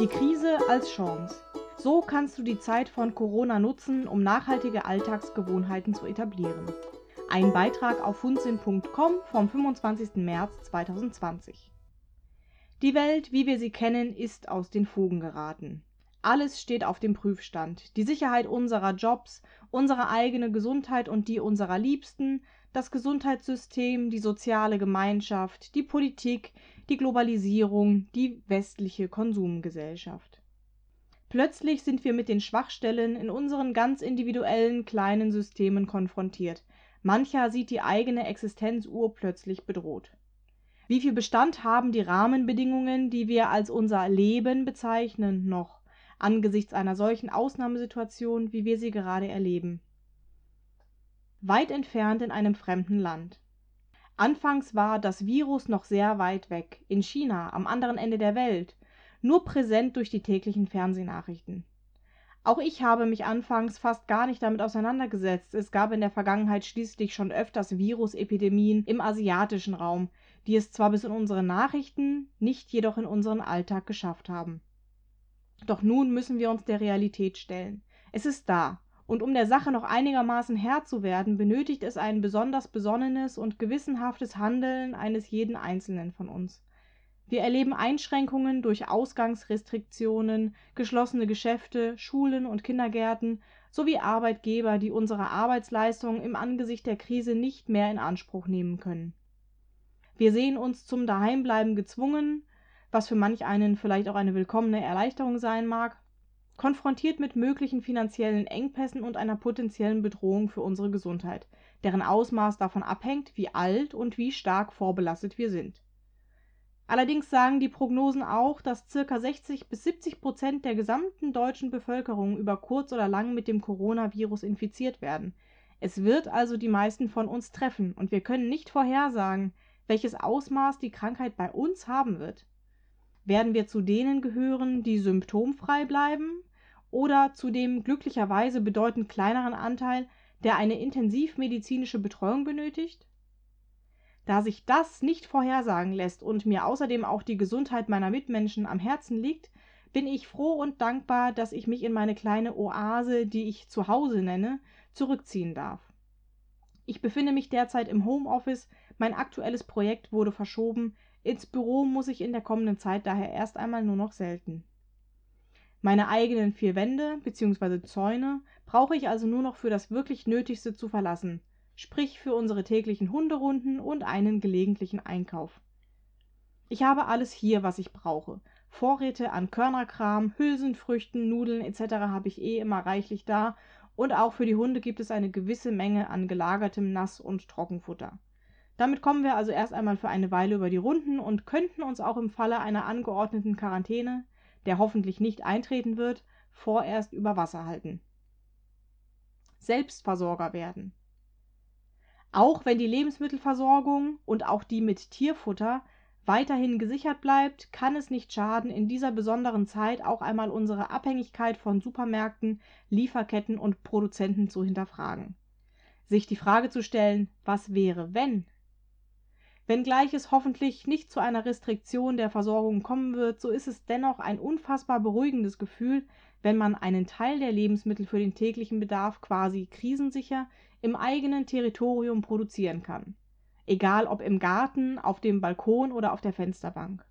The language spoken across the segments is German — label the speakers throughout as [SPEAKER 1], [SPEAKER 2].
[SPEAKER 1] Die Krise als Chance. So kannst du die Zeit von Corona nutzen, um nachhaltige Alltagsgewohnheiten zu etablieren. Ein Beitrag auf funzin.com vom 25. März 2020. Die Welt, wie wir sie kennen, ist aus den Fugen geraten. Alles steht auf dem Prüfstand. Die Sicherheit unserer Jobs, unsere eigene Gesundheit und die unserer Liebsten, das Gesundheitssystem, die soziale Gemeinschaft, die Politik, die Globalisierung, die westliche Konsumgesellschaft. Plötzlich sind wir mit den Schwachstellen in unseren ganz individuellen kleinen Systemen konfrontiert. Mancher sieht die eigene Existenz urplötzlich bedroht. Wie viel Bestand haben die Rahmenbedingungen, die wir als unser Leben bezeichnen, noch angesichts einer solchen Ausnahmesituation, wie wir sie gerade erleben? Weit entfernt in einem fremden Land. Anfangs war das Virus noch sehr weit weg, in China, am anderen Ende der Welt, nur präsent durch die täglichen Fernsehnachrichten. Auch ich habe mich anfangs fast gar nicht damit auseinandergesetzt. Es gab in der Vergangenheit schließlich schon öfters Virusepidemien im asiatischen Raum, die es zwar bis in unsere Nachrichten, nicht jedoch in unseren Alltag geschafft haben. Doch nun müssen wir uns der Realität stellen. Es ist da, und um der Sache noch einigermaßen Herr zu werden, benötigt es ein besonders besonnenes und gewissenhaftes Handeln eines jeden Einzelnen von uns. Wir erleben Einschränkungen durch Ausgangsrestriktionen, geschlossene Geschäfte, Schulen und Kindergärten sowie Arbeitgeber, die unsere Arbeitsleistung im Angesicht der Krise nicht mehr in Anspruch nehmen können. Wir sehen uns zum Daheimbleiben gezwungen, was für manch einen vielleicht auch eine willkommene Erleichterung sein mag, konfrontiert mit möglichen finanziellen Engpässen und einer potenziellen Bedrohung für unsere Gesundheit, deren Ausmaß davon abhängt, wie alt und wie stark vorbelastet wir sind. Allerdings sagen die Prognosen auch, dass ca. 60 bis 70 Prozent der gesamten deutschen Bevölkerung über kurz oder lang mit dem Coronavirus infiziert werden. Es wird also die meisten von uns treffen und wir können nicht vorhersagen, welches Ausmaß die Krankheit bei uns haben wird. Werden wir zu denen gehören, die symptomfrei bleiben oder zu dem glücklicherweise bedeutend kleineren Anteil, der eine intensivmedizinische Betreuung benötigt? Da sich das nicht vorhersagen lässt und mir außerdem auch die Gesundheit meiner Mitmenschen am Herzen liegt, bin ich froh und dankbar, dass ich mich in meine kleine Oase, die ich zu Hause nenne, zurückziehen darf. Ich befinde mich derzeit im Homeoffice, mein aktuelles Projekt wurde verschoben, ins Büro muss ich in der kommenden Zeit daher erst einmal nur noch selten. Meine eigenen vier Wände bzw. Zäune brauche ich also nur noch für das wirklich Nötigste zu verlassen, sprich für unsere täglichen Hunderunden und einen gelegentlichen Einkauf. Ich habe alles hier, was ich brauche. Vorräte an Körnerkram, Hülsenfrüchten, Nudeln etc. habe ich eh immer reichlich da und auch für die Hunde gibt es eine gewisse Menge an gelagertem Nass- und Trockenfutter. Damit kommen wir also erst einmal für eine Weile über die Runden und könnten uns auch im Falle einer angeordneten Quarantäne der hoffentlich nicht eintreten wird, vorerst über Wasser halten. Selbstversorger werden. Auch wenn die Lebensmittelversorgung und auch die mit Tierfutter weiterhin gesichert bleibt, kann es nicht schaden, in dieser besonderen Zeit auch einmal unsere Abhängigkeit von Supermärkten, Lieferketten und Produzenten zu hinterfragen. Sich die Frage zu stellen, was wäre, wenn? Wenngleich es hoffentlich nicht zu einer Restriktion der Versorgung kommen wird, so ist es dennoch ein unfassbar beruhigendes Gefühl, wenn man einen Teil der Lebensmittel für den täglichen Bedarf quasi krisensicher im eigenen Territorium produzieren kann. Egal ob im Garten, auf dem Balkon oder auf der Fensterbank.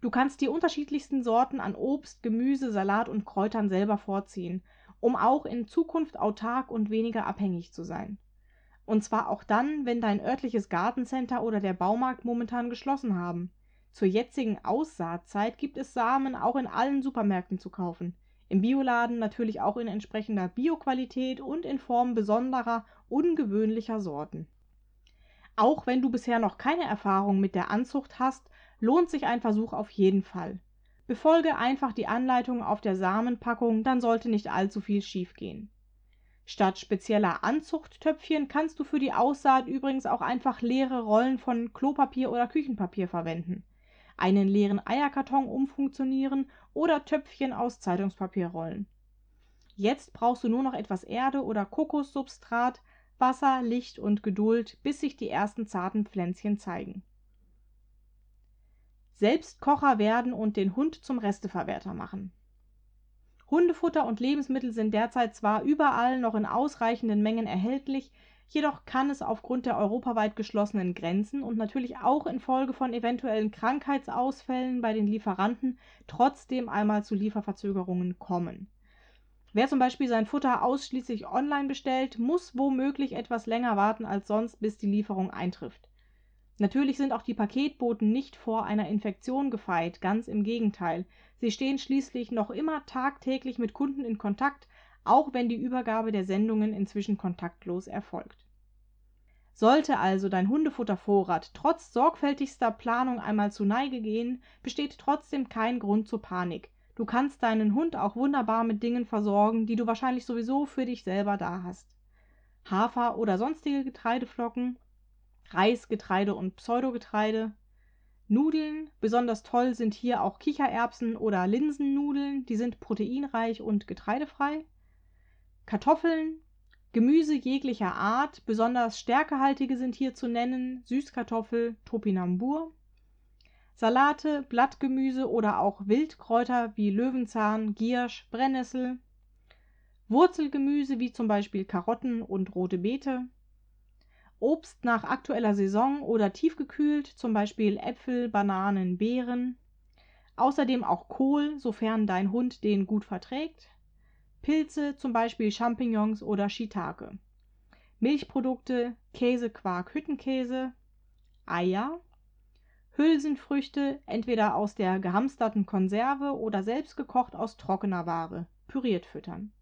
[SPEAKER 1] Du kannst die unterschiedlichsten Sorten an Obst, Gemüse, Salat und Kräutern selber vorziehen, um auch in Zukunft autark und weniger abhängig zu sein. Und zwar auch dann, wenn dein örtliches Gartencenter oder der Baumarkt momentan geschlossen haben. Zur jetzigen Aussaatzeit gibt es Samen auch in allen Supermärkten zu kaufen. Im Bioladen natürlich auch in entsprechender Bioqualität und in Form besonderer, ungewöhnlicher Sorten. Auch wenn du bisher noch keine Erfahrung mit der Anzucht hast, lohnt sich ein Versuch auf jeden Fall. Befolge einfach die Anleitung auf der Samenpackung, dann sollte nicht allzu viel schiefgehen. Statt spezieller Anzuchttöpfchen kannst du für die Aussaat übrigens auch einfach leere Rollen von Klopapier oder Küchenpapier verwenden, einen leeren Eierkarton umfunktionieren oder Töpfchen aus Zeitungspapierrollen. Jetzt brauchst du nur noch etwas Erde oder Kokossubstrat, Wasser, Licht und Geduld, bis sich die ersten zarten Pflänzchen zeigen. selbst Kocher werden und den Hund zum Resteverwerter machen. Hundefutter und Lebensmittel sind derzeit zwar überall noch in ausreichenden Mengen erhältlich, jedoch kann es aufgrund der europaweit geschlossenen Grenzen und natürlich auch infolge von eventuellen Krankheitsausfällen bei den Lieferanten trotzdem einmal zu Lieferverzögerungen kommen. Wer zum Beispiel sein Futter ausschließlich online bestellt, muss womöglich etwas länger warten als sonst, bis die Lieferung eintrifft. Natürlich sind auch die Paketboten nicht vor einer Infektion gefeit, ganz im Gegenteil. Sie stehen schließlich noch immer tagtäglich mit Kunden in Kontakt, auch wenn die Übergabe der Sendungen inzwischen kontaktlos erfolgt. Sollte also dein Hundefuttervorrat trotz sorgfältigster Planung einmal zu Neige gehen, besteht trotzdem kein Grund zur Panik. Du kannst deinen Hund auch wunderbar mit Dingen versorgen, die du wahrscheinlich sowieso für dich selber da hast. Hafer oder sonstige Getreideflocken, Reis, Getreide und Pseudogetreide, Nudeln, besonders toll sind hier auch Kichererbsen oder Linsennudeln, die sind proteinreich und getreidefrei. Kartoffeln, Gemüse jeglicher Art, besonders stärkehaltige sind hier zu nennen Süßkartoffel, Topinambur. Salate, Blattgemüse oder auch Wildkräuter wie Löwenzahn, Giersch, Brennnessel. Wurzelgemüse wie zum Beispiel Karotten und rote Beete. Obst nach aktueller Saison oder tiefgekühlt, zum Beispiel Äpfel, Bananen, Beeren. Außerdem auch Kohl, sofern dein Hund den gut verträgt. Pilze, zum Beispiel Champignons oder Shiitake. Milchprodukte, Käse, Quark, Hüttenkäse. Eier. Hülsenfrüchte, entweder aus der gehamsterten Konserve oder selbst gekocht aus trockener Ware, püriert füttern.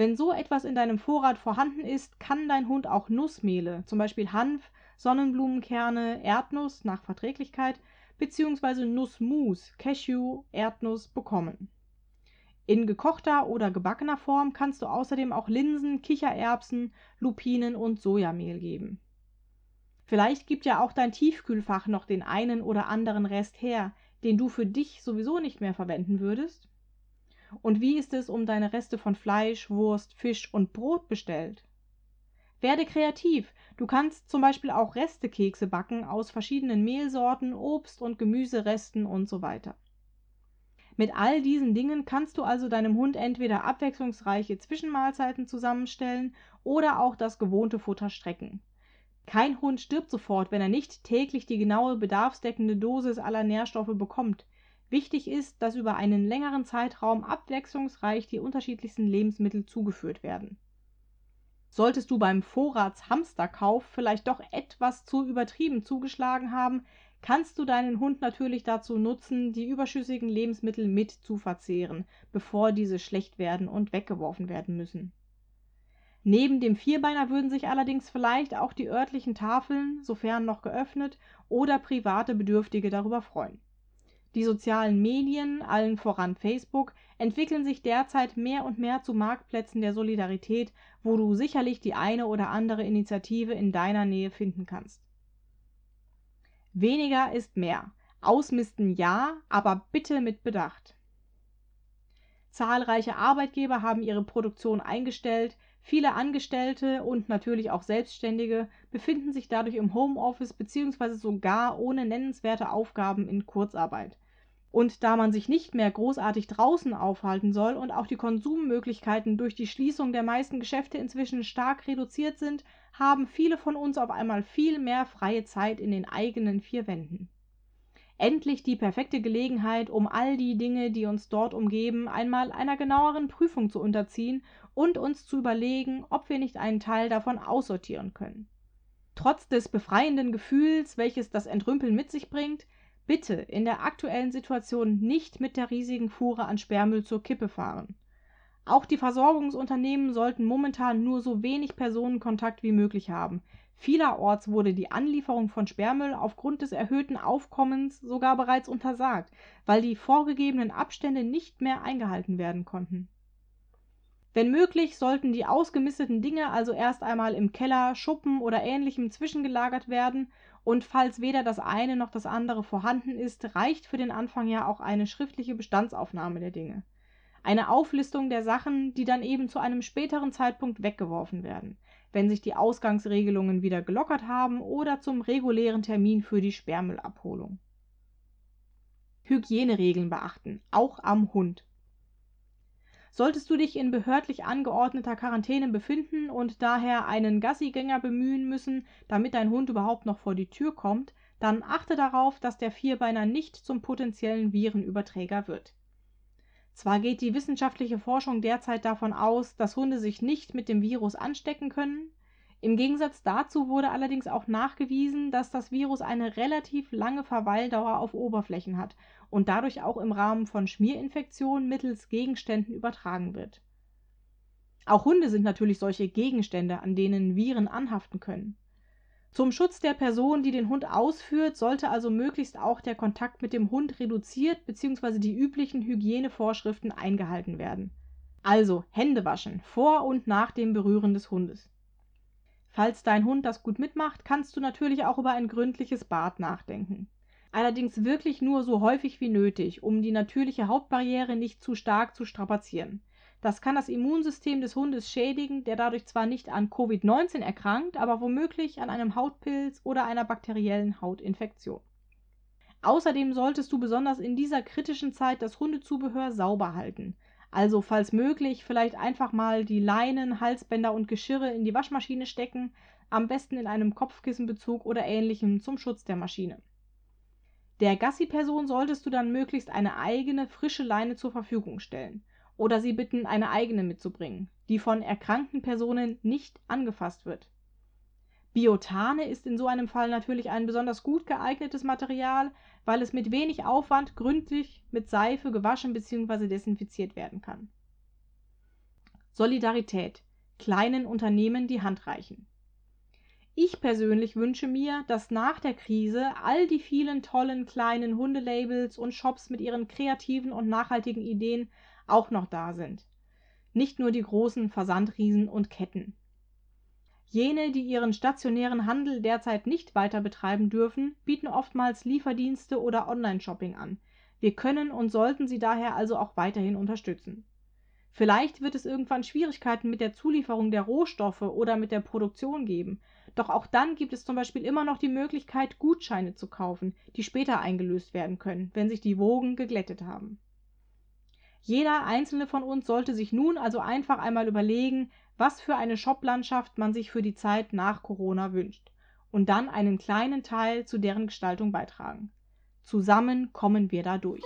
[SPEAKER 1] Wenn so etwas in deinem Vorrat vorhanden ist, kann dein Hund auch Nussmehle, zum Beispiel Hanf, Sonnenblumenkerne, Erdnuss nach Verträglichkeit bzw. Nussmus, Cashew, Erdnuss bekommen. In gekochter oder gebackener Form kannst du außerdem auch Linsen, Kichererbsen, Lupinen und Sojamehl geben. Vielleicht gibt ja auch dein Tiefkühlfach noch den einen oder anderen Rest her, den du für dich sowieso nicht mehr verwenden würdest. Und wie ist es um deine Reste von Fleisch, Wurst, Fisch und Brot bestellt? Werde kreativ. Du kannst zum Beispiel auch Restekekse backen aus verschiedenen Mehlsorten, Obst- und Gemüseresten und so weiter. Mit all diesen Dingen kannst du also deinem Hund entweder abwechslungsreiche Zwischenmahlzeiten zusammenstellen oder auch das gewohnte Futter strecken. Kein Hund stirbt sofort, wenn er nicht täglich die genaue bedarfsdeckende Dosis aller Nährstoffe bekommt. Wichtig ist, dass über einen längeren Zeitraum abwechslungsreich die unterschiedlichsten Lebensmittel zugeführt werden. Solltest du beim Vorratshamsterkauf vielleicht doch etwas zu übertrieben zugeschlagen haben, kannst du deinen Hund natürlich dazu nutzen, die überschüssigen Lebensmittel mit zu verzehren, bevor diese schlecht werden und weggeworfen werden müssen. Neben dem Vierbeiner würden sich allerdings vielleicht auch die örtlichen Tafeln, sofern noch geöffnet, oder private Bedürftige darüber freuen. Die sozialen Medien, allen voran Facebook, entwickeln sich derzeit mehr und mehr zu Marktplätzen der Solidarität, wo du sicherlich die eine oder andere Initiative in deiner Nähe finden kannst. Weniger ist mehr. Ausmisten ja, aber bitte mit Bedacht. Zahlreiche Arbeitgeber haben ihre Produktion eingestellt, viele Angestellte und natürlich auch Selbstständige befinden sich dadurch im Homeoffice bzw. sogar ohne nennenswerte Aufgaben in Kurzarbeit. Und da man sich nicht mehr großartig draußen aufhalten soll und auch die Konsummöglichkeiten durch die Schließung der meisten Geschäfte inzwischen stark reduziert sind, haben viele von uns auf einmal viel mehr freie Zeit in den eigenen vier Wänden. Endlich die perfekte Gelegenheit, um all die Dinge, die uns dort umgeben, einmal einer genaueren Prüfung zu unterziehen und uns zu überlegen, ob wir nicht einen Teil davon aussortieren können. Trotz des befreienden Gefühls, welches das Entrümpeln mit sich bringt, Bitte in der aktuellen Situation nicht mit der riesigen Fuhre an Sperrmüll zur Kippe fahren. Auch die Versorgungsunternehmen sollten momentan nur so wenig Personenkontakt wie möglich haben. Vielerorts wurde die Anlieferung von Sperrmüll aufgrund des erhöhten Aufkommens sogar bereits untersagt, weil die vorgegebenen Abstände nicht mehr eingehalten werden konnten. Wenn möglich, sollten die ausgemisteten Dinge also erst einmal im Keller, Schuppen oder ähnlichem zwischengelagert werden und falls weder das eine noch das andere vorhanden ist, reicht für den Anfang ja auch eine schriftliche Bestandsaufnahme der Dinge. Eine Auflistung der Sachen, die dann eben zu einem späteren Zeitpunkt weggeworfen werden, wenn sich die Ausgangsregelungen wieder gelockert haben oder zum regulären Termin für die Sperrmüllabholung. Hygieneregeln beachten, auch am Hund. Solltest du dich in behördlich angeordneter Quarantäne befinden und daher einen Gassigänger bemühen müssen, damit dein Hund überhaupt noch vor die Tür kommt, dann achte darauf, dass der Vierbeiner nicht zum potenziellen Virenüberträger wird. Zwar geht die wissenschaftliche Forschung derzeit davon aus, dass Hunde sich nicht mit dem Virus anstecken können, im Gegensatz dazu wurde allerdings auch nachgewiesen, dass das Virus eine relativ lange Verweildauer auf Oberflächen hat und dadurch auch im Rahmen von Schmierinfektionen mittels Gegenständen übertragen wird. Auch Hunde sind natürlich solche Gegenstände, an denen Viren anhaften können. Zum Schutz der Person, die den Hund ausführt, sollte also möglichst auch der Kontakt mit dem Hund reduziert bzw. die üblichen Hygienevorschriften eingehalten werden. Also Hände waschen vor und nach dem Berühren des Hundes. Falls dein Hund das gut mitmacht, kannst du natürlich auch über ein gründliches Bad nachdenken allerdings wirklich nur so häufig wie nötig, um die natürliche Hautbarriere nicht zu stark zu strapazieren. Das kann das Immunsystem des Hundes schädigen, der dadurch zwar nicht an Covid-19 erkrankt, aber womöglich an einem Hautpilz oder einer bakteriellen Hautinfektion. Außerdem solltest du besonders in dieser kritischen Zeit das Hundezubehör sauber halten. Also falls möglich vielleicht einfach mal die Leinen, Halsbänder und Geschirre in die Waschmaschine stecken, am besten in einem Kopfkissenbezug oder ähnlichem zum Schutz der Maschine. Der Gassi-Person solltest du dann möglichst eine eigene, frische Leine zur Verfügung stellen oder sie bitten, eine eigene mitzubringen, die von erkrankten Personen nicht angefasst wird. Biotane ist in so einem Fall natürlich ein besonders gut geeignetes Material, weil es mit wenig Aufwand gründlich mit Seife gewaschen bzw. desinfiziert werden kann. Solidarität. Kleinen Unternehmen die Hand reichen. Ich persönlich wünsche mir, dass nach der Krise all die vielen tollen kleinen Hundelabels und Shops mit ihren kreativen und nachhaltigen Ideen auch noch da sind. Nicht nur die großen Versandriesen und Ketten. Jene, die ihren stationären Handel derzeit nicht weiter betreiben dürfen, bieten oftmals Lieferdienste oder Online-Shopping an. Wir können und sollten sie daher also auch weiterhin unterstützen. Vielleicht wird es irgendwann Schwierigkeiten mit der Zulieferung der Rohstoffe oder mit der Produktion geben, doch auch dann gibt es zum Beispiel immer noch die Möglichkeit, Gutscheine zu kaufen, die später eingelöst werden können, wenn sich die Wogen geglättet haben. Jeder einzelne von uns sollte sich nun also einfach einmal überlegen, was für eine Shoplandschaft man sich für die Zeit nach Corona wünscht und dann einen kleinen Teil zu deren Gestaltung beitragen. Zusammen kommen wir da durch.